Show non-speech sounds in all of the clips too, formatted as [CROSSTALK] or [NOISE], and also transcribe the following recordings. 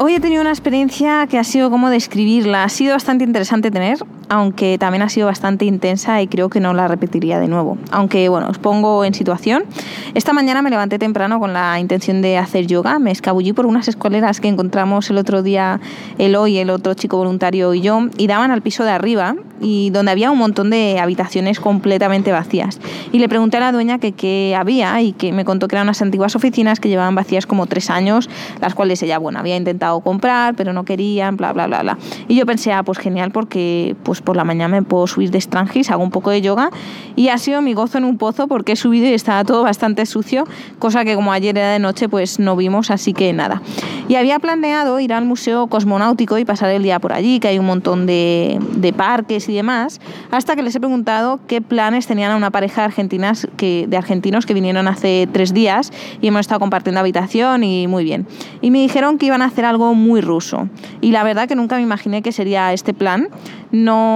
Hoy he tenido una experiencia que ha sido como describirla. Ha sido bastante interesante tener, aunque también ha sido bastante intensa y creo que no la repetiría de nuevo. Aunque bueno, os pongo en situación. Esta mañana me levanté temprano con la intención de hacer yoga. Me escabullí por unas escaleras que encontramos el otro día Eloy, el otro chico voluntario y yo, y daban al piso de arriba y donde había un montón de habitaciones completamente vacías. Y le pregunté a la dueña que qué había y que me contó que eran unas antiguas oficinas que llevaban vacías como tres años, las cuales ella, bueno, había intentado comprar, pero no querían, bla, bla, bla, bla. Y yo pensé, ah, pues genial, porque pues por la mañana me puedo subir de Strangis, hago un poco de yoga y ha sido mi gozo en un pozo porque he subido y estaba todo bastante sucio, cosa que como ayer era de noche, pues no vimos, así que nada. Y había planeado ir al Museo Cosmonáutico y pasar el día por allí, que hay un montón de, de parques y demás, hasta que les he preguntado qué planes tenían a una pareja de, argentinas que, de argentinos que vinieron hace tres días y hemos estado compartiendo habitación y muy bien. Y me dijeron que iban a hacer algo muy ruso. Y la verdad que nunca me imaginé que sería este plan. No,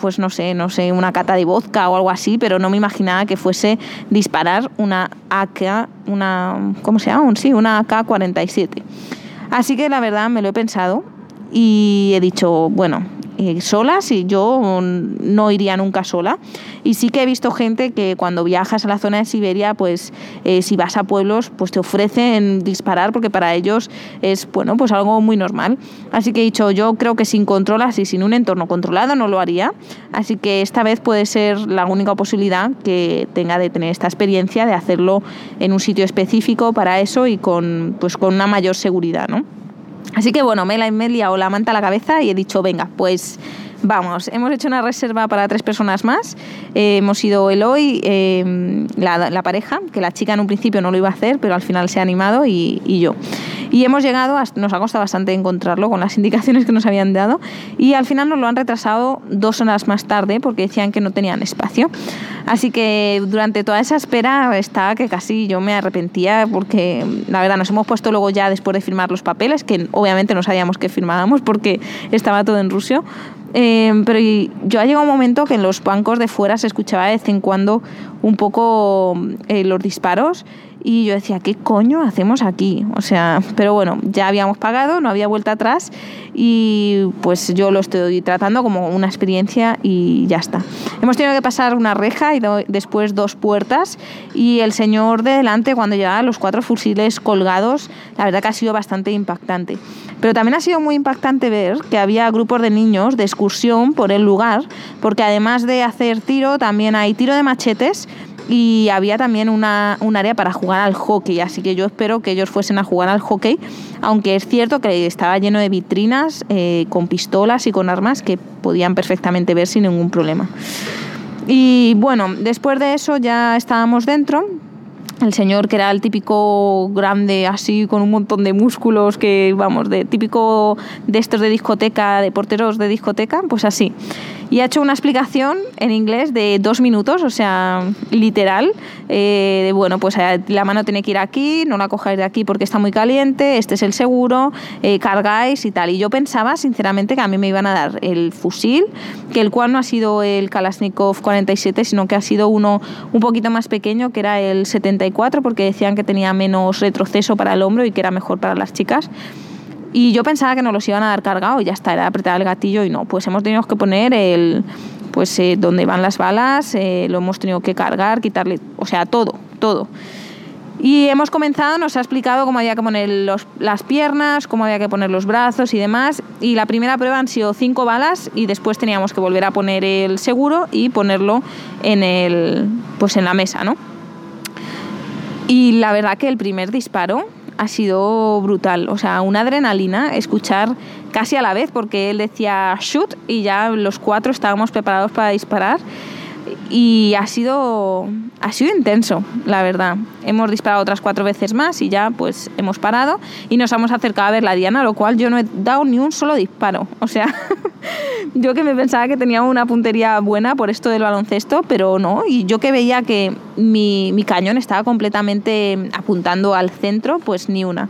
pues no sé, no sé, una cata de vodka o algo así, pero no me imaginaba que fuese disparar una AK, una, ¿cómo se llama? Sí, una AK-47. Así que la verdad me lo he pensado y he dicho, bueno, eh, solas y yo no iría nunca sola. Y sí que he visto gente que cuando viajas a la zona de Siberia, pues eh, si vas a pueblos, pues te ofrecen disparar porque para ellos es bueno, pues algo muy normal. Así que he dicho, yo creo que sin control, así sin un entorno controlado no lo haría. Así que esta vez puede ser la única posibilidad que tenga de tener esta experiencia de hacerlo en un sitio específico para eso y con pues con una mayor seguridad, ¿no? Así que bueno, me la he liado la manta a la cabeza y he dicho, venga, pues Vamos, hemos hecho una reserva para tres personas más. Eh, hemos ido Eloy, eh, la, la, pareja, que la chica en un principio no lo iba a hacer, pero al final se ha animado, y, y yo. Y hemos llegado, nos ha costado bastante encontrarlo con las [LAUGHS] indicaciones que nos habían dado, y al final nos lo han retrasado dos horas más tarde porque decían que no tenían espacio. Así que durante toda esa espera estaba que casi yo me arrepentía porque la verdad nos hemos puesto luego ya después de firmar los papeles, que obviamente no sabíamos que firmábamos porque estaba todo en ruso, Em, pero yo ha llegado un momento que en los bancos de fuera se escuchaba de vez en cuando un poco eh, los disparos y yo decía, ¿qué coño hacemos aquí? O sea, pero bueno, ya habíamos pagado, no había vuelta atrás y pues yo lo estoy tratando como una experiencia y ya está. Hemos tenido que pasar una reja y después dos puertas y el señor de delante cuando llevaba los cuatro fusiles colgados, la verdad que ha sido bastante impactante. Pero también ha sido muy impactante ver que había grupos de niños de excursión por el lugar, porque además de hacer tiro, también hay tiro de machetes y había también una, un área para jugar al hockey, así que yo espero que ellos fuesen a jugar al hockey, aunque es cierto que estaba lleno de vitrinas eh, con pistolas y con armas que podían perfectamente ver sin ningún problema. Y bueno, después de eso ya estábamos dentro, el señor que era el típico grande así con un montón de músculos que vamos de típico de estos de discoteca de porteros de discoteca pues así y ha hecho una explicación en inglés de dos minutos o sea literal eh, de bueno pues eh, la mano tiene que ir aquí no la cojáis de aquí porque está muy caliente este es el seguro eh, cargáis y tal y yo pensaba sinceramente que a mí me iban a dar el fusil que el cual no ha sido el Kalashnikov 47 sino que ha sido uno un poquito más pequeño que era el 74 porque decían que tenía menos retroceso para el hombro y que era mejor para las chicas. Y yo pensaba que nos los iban a dar cargado y ya está, era apretar el gatillo y no. Pues hemos tenido que poner el, pues eh, donde van las balas, eh, lo hemos tenido que cargar, quitarle, o sea, todo, todo. Y hemos comenzado, nos ha explicado cómo había que poner los, las piernas, cómo había que poner los brazos y demás. Y la primera prueba han sido cinco balas y después teníamos que volver a poner el seguro y ponerlo en, el, pues en la mesa, ¿no? Y la verdad que el primer disparo ha sido brutal, o sea, una adrenalina, escuchar casi a la vez, porque él decía shoot y ya los cuatro estábamos preparados para disparar. y ha sido, ha sido intenso, la verdad. Hemos disparado otras cuatro veces más y ya pues hemos parado y nos hemos acercado a ver la diana, lo cual yo no he dado ni un solo disparo. O sea, [LAUGHS] [LAUGHS] yo que me pensaba que tenía una puntería buena por esto del baloncesto, pero no. Y yo que veía que mi, mi cañón estaba completamente apuntando al centro, pues ni una.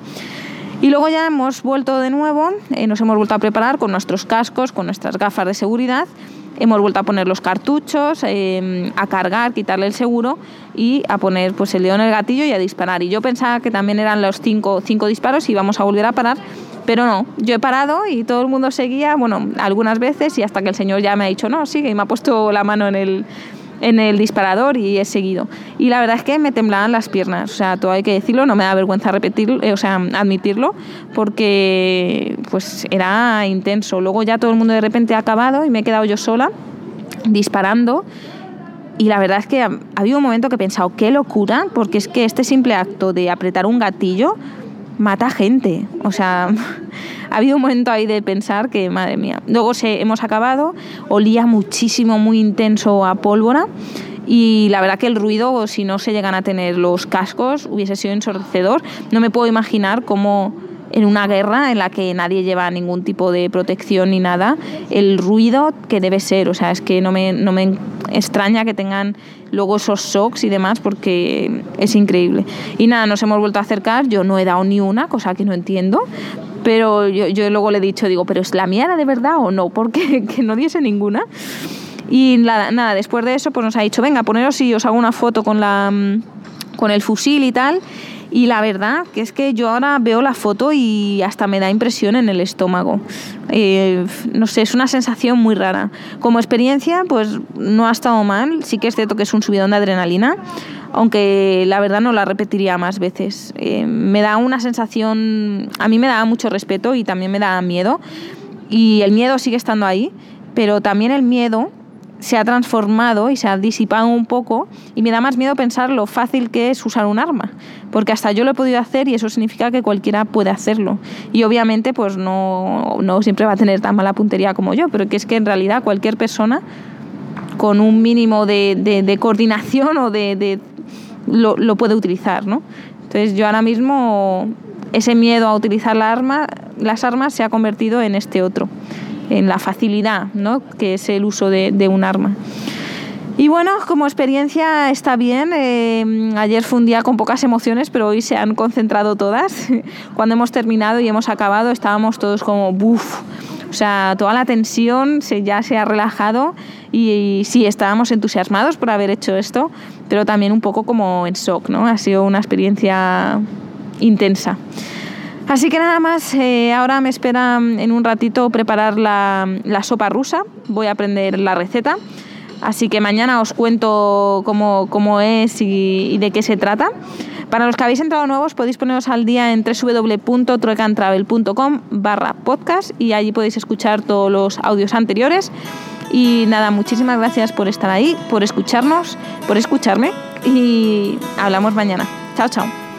Y luego ya hemos vuelto de nuevo, eh, nos hemos vuelto a preparar con nuestros cascos, con nuestras gafas de seguridad hemos vuelto a poner los cartuchos, em, a cargar, quitarle el seguro y a poner pues el dedo en el gatillo y a disparar. Y yo pensaba que también eran los cinco, cinco disparos y íbamos a volver a parar, pero no, yo he parado y todo el mundo seguía, bueno, algunas veces y hasta que el señor ya me ha dicho, no, sigue y me ha puesto la mano en el, en el disparador y he seguido. Y la verdad es que me temblaban las piernas, o sea, todo hay que decirlo, no me da vergüenza repetirlo, eh, o sea, admitirlo, porque pues era intenso. Luego ya todo el mundo de repente ha acabado y me he quedado yo sola disparando. Y la verdad es que ha, habido un momento que he pensado, qué locura, porque es que este simple acto de apretar un gatillo mata gente. O sea, [LAUGHS] ha habido un momento ahí de pensar que, madre mía. Luego se, hemos acabado, olía muchísimo, muy intenso a pólvora. Y la verdad que el ruido, si no se llegan a tener los cascos, hubiese sido ensordecedor. No me puedo imaginar cómo en una guerra en la que nadie lleva ningún tipo de protección ni nada, el ruido que debe ser, o sea, es que no me, no me extraña que tengan luego esos shocks y demás porque es increíble. Y nada, nos hemos vuelto a acercar, yo no he dado ni una, cosa que no entiendo, pero yo, yo luego le he dicho, digo, ¿pero es la mía era de verdad o no? [LAUGHS] Porque que no diese ninguna. Y nada, nada, después de eso pues nos ha dicho, venga, poneros y os hago una foto con, la, con el fusil y tal. Y la verdad que es que yo ahora veo la foto y hasta me da impresión en el estómago. Eh, no sé, es una sensación muy rara. Como experiencia, pues no ha estado mal. Sí que es cierto que es un subidón de adrenalina, aunque la verdad no la repetiría más veces. Eh, me da una sensación, a mí me da mucho respeto y también me da miedo. Y el miedo sigue estando ahí, pero también el miedo se ha transformado y se ha disipado un poco y me da más miedo pensar lo fácil que es usar un arma, porque hasta yo lo he podido hacer y eso significa que cualquiera puede hacerlo. Y obviamente pues no, no siempre va a tener tan mala puntería como yo, pero que es que en realidad cualquier persona con un mínimo de, de, coordinación o de, lo, lo, puede utilizar, ¿no? Entonces yo ahora mismo ese miedo a utilizar la arma, las armas se ha convertido en este otro en la facilidad, ¿no? que es el uso de, un arma. Y bueno, como experiencia está bien. Eh, ayer fue un día con pocas emociones, pero hoy se han concentrado todas. [LAUGHS] Cuando hemos terminado y hemos acabado, estábamos todos como ¡buf! O sea, toda la tensión se, ya se ha relajado y, y, sí, estábamos entusiasmados por haber hecho esto, pero también un poco como en shock, ¿no? Ha sido una experiencia intensa. Así que nada más, eh, ahora me espera mm, en un ratito preparar la, la, sopa rusa, voy a aprender la receta, así que mañana os cuento cómo, cómo es y, y, de qué se trata. Para los que habéis entrado nuevos podéis poneros al día en www.troecantravel.com barra podcast y allí podéis escuchar todos los audios anteriores. Y nada, muchísimas gracias por estar ahí, por escucharnos, por escucharme y hablamos mañana. Chao, chao.